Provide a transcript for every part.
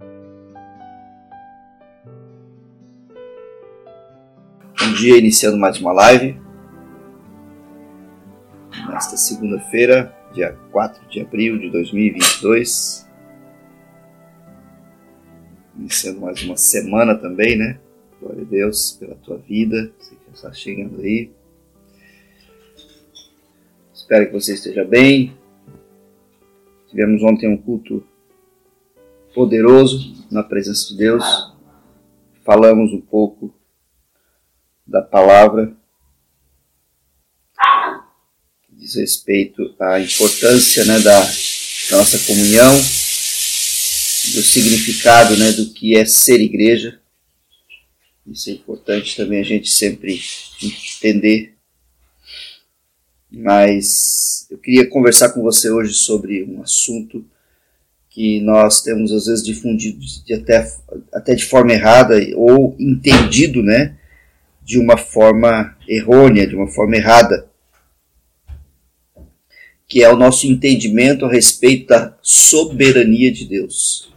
Bom dia, iniciando mais uma live. Nesta segunda-feira, dia 4 de abril de 2022. Iniciando mais uma semana também, né? Glória a Deus pela tua vida. Você que está chegando aí. Espero que você esteja bem. Tivemos ontem um culto poderoso na presença de Deus. Falamos um pouco da palavra que diz respeito à importância né, da, da nossa comunhão, do significado né, do que é ser igreja. Isso é importante também a gente sempre entender. Mas eu queria conversar com você hoje sobre um assunto que nós temos às vezes difundido de até, até de forma errada ou entendido, né? de uma forma errônea, de uma forma errada, que é o nosso entendimento a respeito da soberania de Deus.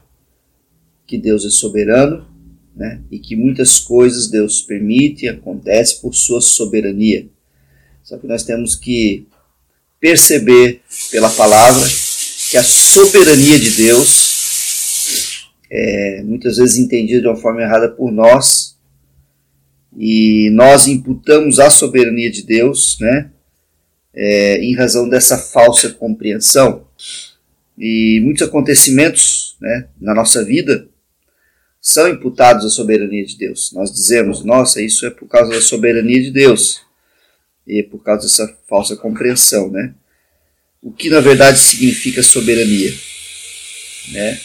Que Deus é soberano, né? E que muitas coisas Deus permite e acontece por sua soberania. Só que nós temos que perceber pela palavra que a soberania de Deus é muitas vezes entendida de uma forma errada por nós e nós imputamos a soberania de Deus, né, é, em razão dessa falsa compreensão. E muitos acontecimentos né, na nossa vida são imputados à soberania de Deus. Nós dizemos, nossa, isso é por causa da soberania de Deus e por causa dessa falsa compreensão, né? O que na verdade significa soberania, né?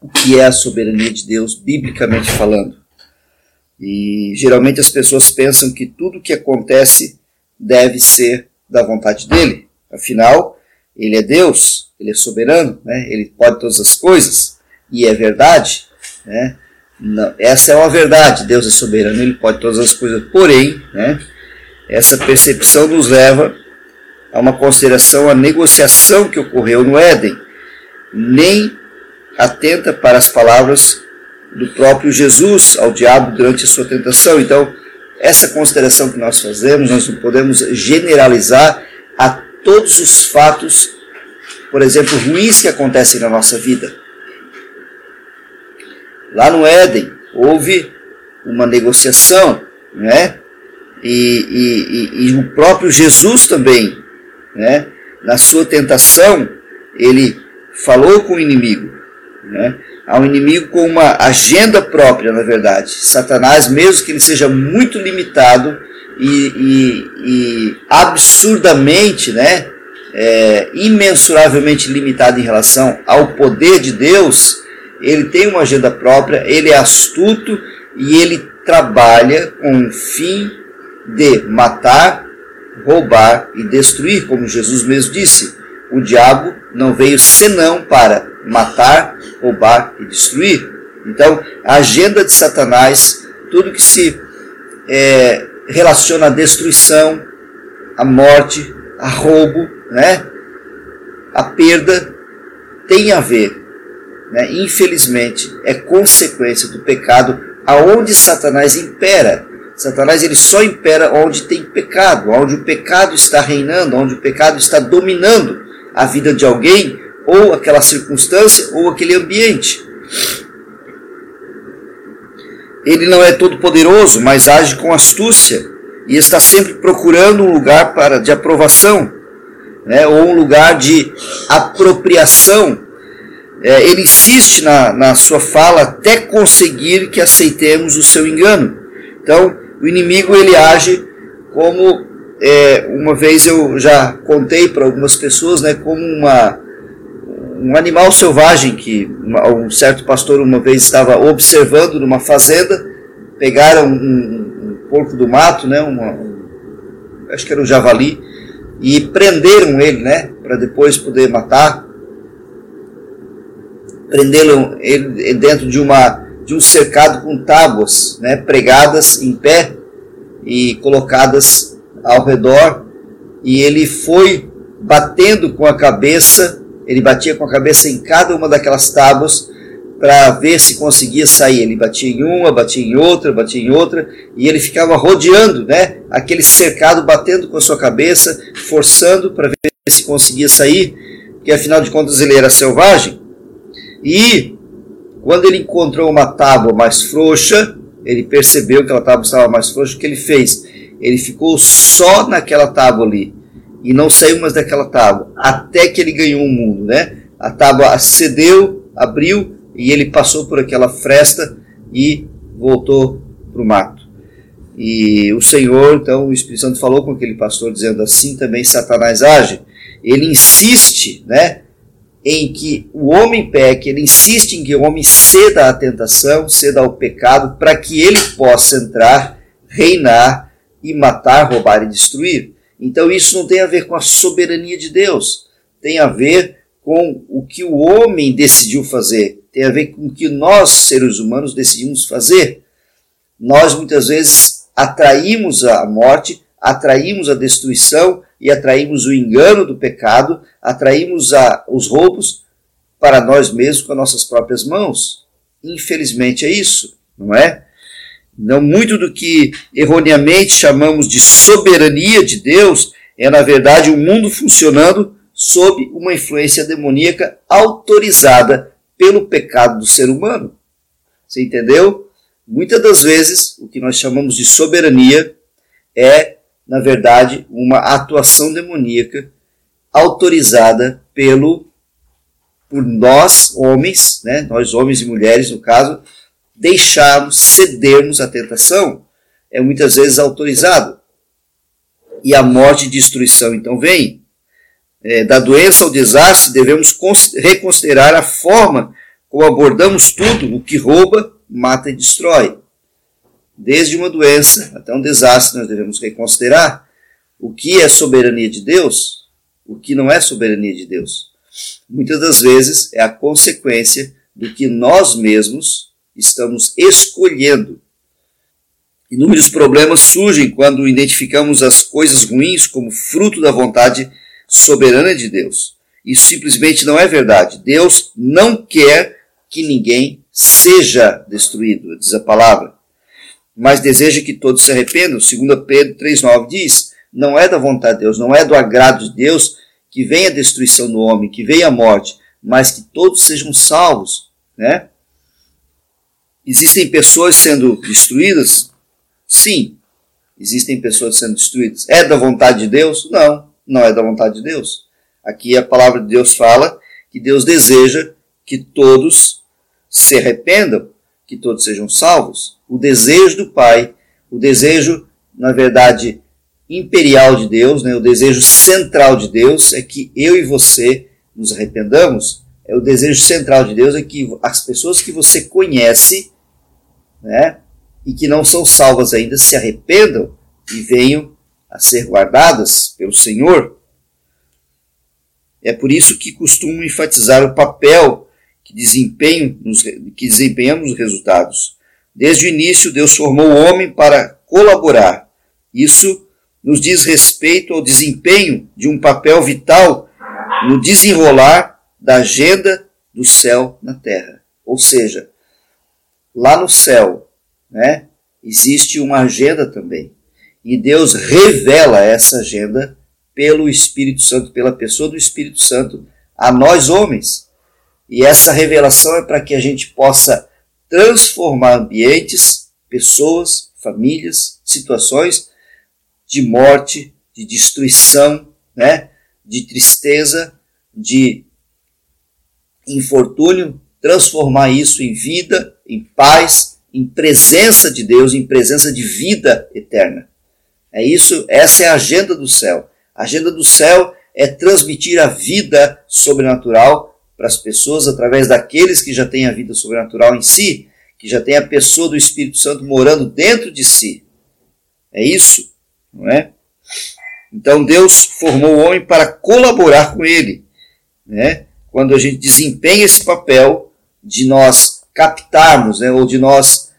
O que é a soberania de Deus, biblicamente falando? E geralmente as pessoas pensam que tudo que acontece deve ser da vontade dele. Afinal, ele é Deus, ele é soberano, né? ele pode todas as coisas, e é verdade. Né? Não, essa é uma verdade, Deus é soberano, ele pode todas as coisas. Porém, né, essa percepção nos leva a uma consideração, a negociação que ocorreu no Éden. Nem atenta para as palavras do próprio Jesus ao diabo durante a sua tentação. Então, essa consideração que nós fazemos, nós não podemos generalizar a todos os fatos, por exemplo, ruins que acontecem na nossa vida. Lá no Éden, houve uma negociação, né? E, e, e, e o próprio Jesus também, né? na sua tentação, ele falou com o inimigo. Né? ao inimigo com uma agenda própria, na verdade. Satanás, mesmo que ele seja muito limitado e, e, e absurdamente, né, é, imensuravelmente limitado em relação ao poder de Deus, ele tem uma agenda própria, ele é astuto e ele trabalha com o fim de matar, roubar e destruir, como Jesus mesmo disse. O diabo não veio senão para matar, roubar e destruir. Então, a agenda de Satanás, tudo que se é, relaciona à destruição, à morte, a roubo, né, a perda, tem a ver, né, infelizmente, é consequência do pecado aonde Satanás impera. Satanás ele só impera onde tem pecado, onde o pecado está reinando, onde o pecado está dominando a vida de alguém ou aquela circunstância ou aquele ambiente. Ele não é todo poderoso, mas age com astúcia e está sempre procurando um lugar para de aprovação, né, ou um lugar de apropriação. É, ele insiste na, na sua fala até conseguir que aceitemos o seu engano. Então, o inimigo ele age como é, uma vez eu já contei para algumas pessoas, né, como uma um animal selvagem que um certo pastor uma vez estava observando numa fazenda, pegaram um, um, um porco do mato, né, uma, um, acho que era um javali, e prenderam ele, né, para depois poder matar. Prenderam ele dentro de uma de um cercado com tábuas, né, pregadas em pé e colocadas ao redor, e ele foi batendo com a cabeça ele batia com a cabeça em cada uma daquelas tábuas para ver se conseguia sair. Ele batia em uma, batia em outra, batia em outra, e ele ficava rodeando, né? Aquele cercado, batendo com a sua cabeça, forçando para ver se conseguia sair, porque afinal de contas ele era selvagem. E quando ele encontrou uma tábua mais frouxa, ele percebeu que aquela tábua estava mais frouxa, o que ele fez? Ele ficou só naquela tábua ali e não saiu mais daquela tábua, até que ele ganhou o um mundo, né? A tábua cedeu, abriu e ele passou por aquela fresta e voltou para o mato. E o Senhor, então, o Espírito Santo falou com aquele pastor, dizendo assim também Satanás age. Ele insiste, né? Em que o homem peque, ele insiste em que o homem ceda à tentação, ceda ao pecado, para que ele possa entrar, reinar e matar, roubar e destruir. Então isso não tem a ver com a soberania de Deus, tem a ver com o que o homem decidiu fazer, tem a ver com o que nós, seres humanos, decidimos fazer. Nós muitas vezes atraímos a morte, atraímos a destruição e atraímos o engano do pecado, atraímos a, os roubos para nós mesmos com as nossas próprias mãos. Infelizmente é isso, não é? Não muito do que erroneamente chamamos de soberania de Deus é, na verdade, o um mundo funcionando sob uma influência demoníaca autorizada pelo pecado do ser humano. Você entendeu? Muitas das vezes, o que nós chamamos de soberania é, na verdade, uma atuação demoníaca autorizada pelo por nós homens, né, nós homens e mulheres no caso, deixarmos, cedermos à tentação, é muitas vezes autorizado. E a morte e destruição então vem. É, da doença ao desastre, devemos reconsiderar a forma como abordamos tudo o que rouba, mata e destrói. Desde uma doença até um desastre, nós devemos reconsiderar o que é soberania de Deus, o que não é soberania de Deus. Muitas das vezes é a consequência do que nós mesmos estamos escolhendo. Inúmeros problemas surgem quando identificamos as coisas ruins como fruto da vontade soberana de Deus. Isso simplesmente não é verdade. Deus não quer que ninguém seja destruído, diz a palavra. Mas deseja que todos se arrependam. 2 Pedro 3,9 diz: Não é da vontade de Deus, não é do agrado de Deus que venha a destruição do homem, que venha a morte, mas que todos sejam salvos. Né? Existem pessoas sendo destruídas? Sim, existem pessoas sendo destruídas. É da vontade de Deus? Não, não é da vontade de Deus. Aqui a palavra de Deus fala que Deus deseja que todos se arrependam, que todos sejam salvos. O desejo do Pai, o desejo, na verdade, imperial de Deus, né, o desejo central de Deus é que eu e você nos arrependamos. É o desejo central de Deus é que as pessoas que você conhece né, e que não são salvas ainda se arrependam e venham a ser guardadas pelo Senhor. É por isso que costumo enfatizar o papel que, desempenho que desempenhamos nos resultados. Desde o início, Deus formou o homem para colaborar. Isso nos diz respeito ao desempenho de um papel vital no desenrolar da agenda do céu na terra. Ou seja, lá no céu, né, existe uma agenda também. E Deus revela essa agenda pelo Espírito Santo, pela pessoa do Espírito Santo, a nós homens. E essa revelação é para que a gente possa transformar ambientes, pessoas, famílias, situações de morte, de destruição, né, de tristeza, de infortúnio, transformar isso em vida, em paz, em presença de Deus, em presença de vida eterna. É isso, essa é a agenda do céu. A agenda do céu é transmitir a vida sobrenatural para as pessoas através daqueles que já têm a vida sobrenatural em si, que já tem a pessoa do Espírito Santo morando dentro de si. É isso, não é? Então Deus formou o homem para colaborar com ele, né? Quando a gente desempenha esse papel de nós captarmos, né, ou de nós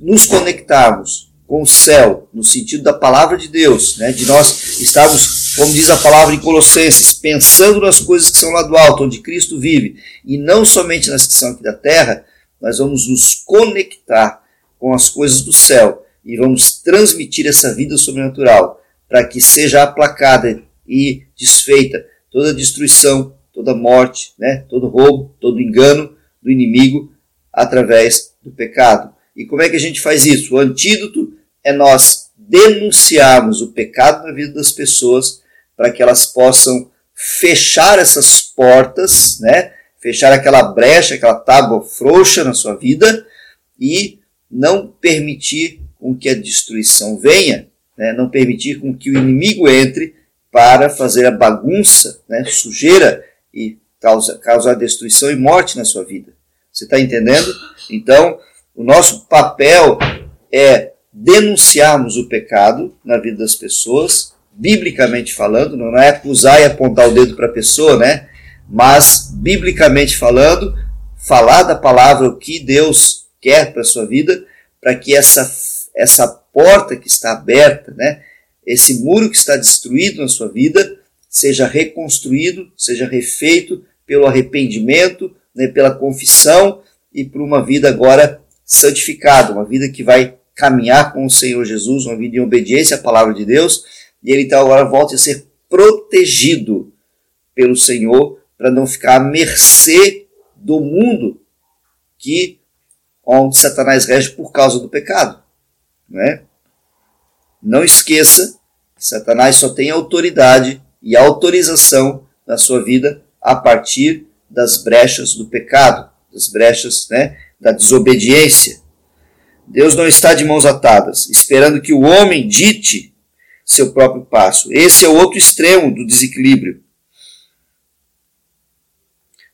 nos conectarmos com o céu, no sentido da palavra de Deus, né, de nós estarmos, como diz a palavra em Colossenses, pensando nas coisas que são lá do alto, onde Cristo vive, e não somente nas que são aqui da terra, nós vamos nos conectar com as coisas do céu e vamos transmitir essa vida sobrenatural para que seja aplacada e desfeita toda destruição, toda morte, né, todo roubo, todo engano do inimigo através do pecado. E como é que a gente faz isso? O antídoto é nós denunciarmos o pecado na vida das pessoas para que elas possam fechar essas portas, né? Fechar aquela brecha, aquela tábua frouxa na sua vida e não permitir com que a destruição venha, né? não permitir com que o inimigo entre para fazer a bagunça, né? sujeira e causa, causar destruição e morte na sua vida. Você está entendendo? Então, o nosso papel é denunciarmos o pecado na vida das pessoas, biblicamente falando, não é acusar e apontar o dedo para a pessoa, né? Mas, biblicamente falando, falar da palavra o que Deus quer para a sua vida, para que essa, essa porta que está aberta, né? Esse muro que está destruído na sua vida, seja reconstruído, seja refeito pelo arrependimento, né, pela confissão e por uma vida agora santificada, uma vida que vai caminhar com o Senhor Jesus, uma vida em obediência à palavra de Deus, e ele então agora volta a ser protegido pelo Senhor para não ficar à mercê do mundo que onde Satanás rege por causa do pecado, né? Não esqueça que Satanás só tem autoridade e autorização na sua vida a partir das brechas do pecado, das brechas né, da desobediência. Deus não está de mãos atadas, esperando que o homem dite seu próprio passo. Esse é o outro extremo do desequilíbrio.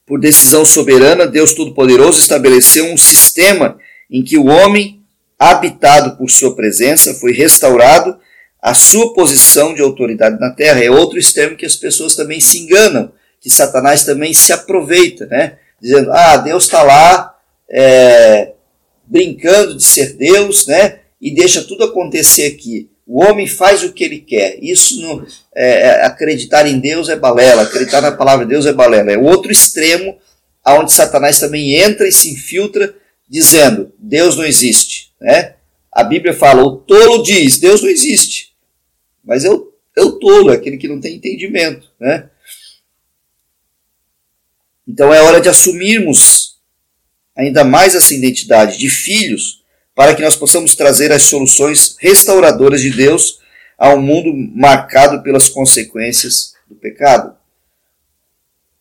Por decisão soberana, Deus Todo-Poderoso estabeleceu um sistema em que o homem, habitado por sua presença, foi restaurado à sua posição de autoridade na terra. É outro extremo que as pessoas também se enganam que Satanás também se aproveita, né? Dizendo, ah, Deus está lá é, brincando de ser Deus, né? E deixa tudo acontecer aqui. O homem faz o que ele quer. Isso não, é, é, acreditar em Deus é balela, acreditar na palavra de Deus é balela. É o outro extremo aonde Satanás também entra e se infiltra, dizendo Deus não existe, né? A Bíblia fala, o tolo diz, Deus não existe. Mas é o, é o tolo, é aquele que não tem entendimento, né? Então é hora de assumirmos ainda mais essa identidade de filhos, para que nós possamos trazer as soluções restauradoras de Deus a um mundo marcado pelas consequências do pecado.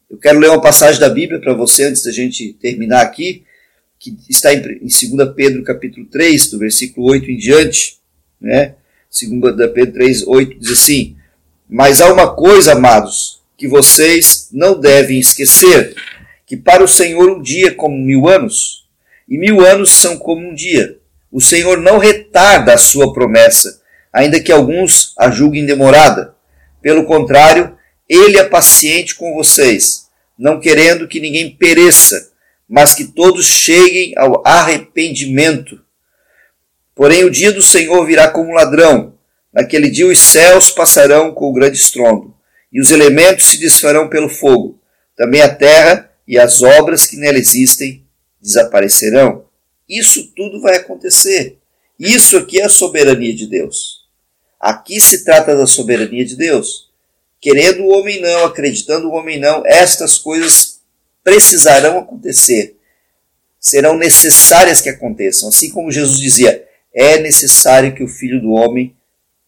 Eu quero ler uma passagem da Bíblia para você antes da gente terminar aqui, que está em 2 Pedro capítulo 3, do versículo 8 em diante, né? 2 Pedro 3, 8 diz assim: Mas há uma coisa, amados, que vocês não devem esquecer: que para o Senhor um dia é como mil anos, e mil anos são como um dia. O Senhor não retarda a sua promessa, ainda que alguns a julguem demorada. Pelo contrário, ele é paciente com vocês, não querendo que ninguém pereça, mas que todos cheguem ao arrependimento. Porém, o dia do Senhor virá como ladrão. Naquele dia os céus passarão com o grande estrondo e os elementos se desfarão pelo fogo. Também a terra e as obras que nela existem desaparecerão. Isso tudo vai acontecer. Isso aqui é a soberania de Deus. Aqui se trata da soberania de Deus. Querendo o homem não, acreditando o homem não, estas coisas precisarão acontecer. Serão necessárias que aconteçam. Assim como Jesus dizia, é necessário que o filho do homem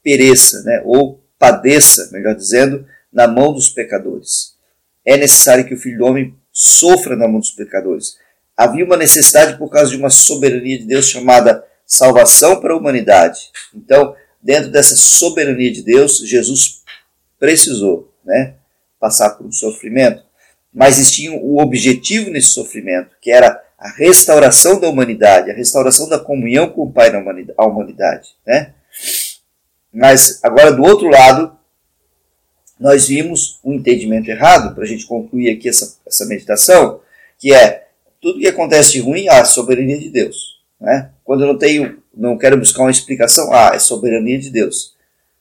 pereça, né? ou padeça, melhor dizendo, na mão dos pecadores. É necessário que o Filho do Homem sofra na mão dos pecadores. Havia uma necessidade por causa de uma soberania de Deus chamada salvação para a humanidade. Então, dentro dessa soberania de Deus, Jesus precisou né, passar por um sofrimento, mas existia o um objetivo nesse sofrimento, que era a restauração da humanidade, a restauração da comunhão com o Pai na humanidade. Né? Mas agora, do outro lado, nós vimos um entendimento errado, para a gente concluir aqui essa, essa meditação, que é tudo que acontece de ruim, ah, é soberania de Deus. Né? Quando eu não tenho, não quero buscar uma explicação, ah, é soberania de Deus.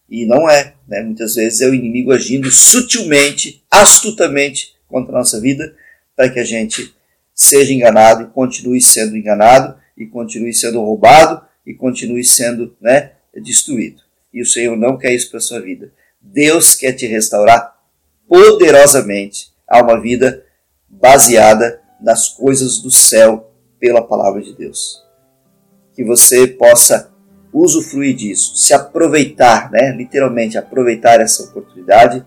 E não é. Né? Muitas vezes é o inimigo agindo sutilmente, astutamente contra a nossa vida, para que a gente seja enganado e continue sendo enganado e continue sendo roubado e continue sendo né, destruído. E o Senhor não quer isso para a sua vida. Deus quer te restaurar poderosamente a uma vida baseada nas coisas do céu pela palavra de Deus. Que você possa usufruir disso, se aproveitar, né? literalmente aproveitar essa oportunidade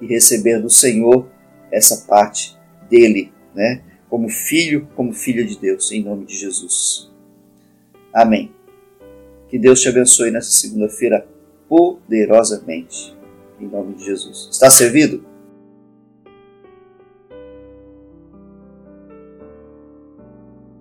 e receber do Senhor essa parte dele, né? como filho, como filha de Deus, em nome de Jesus. Amém. Que Deus te abençoe nessa segunda-feira poderosamente, em nome de Jesus. Está servido?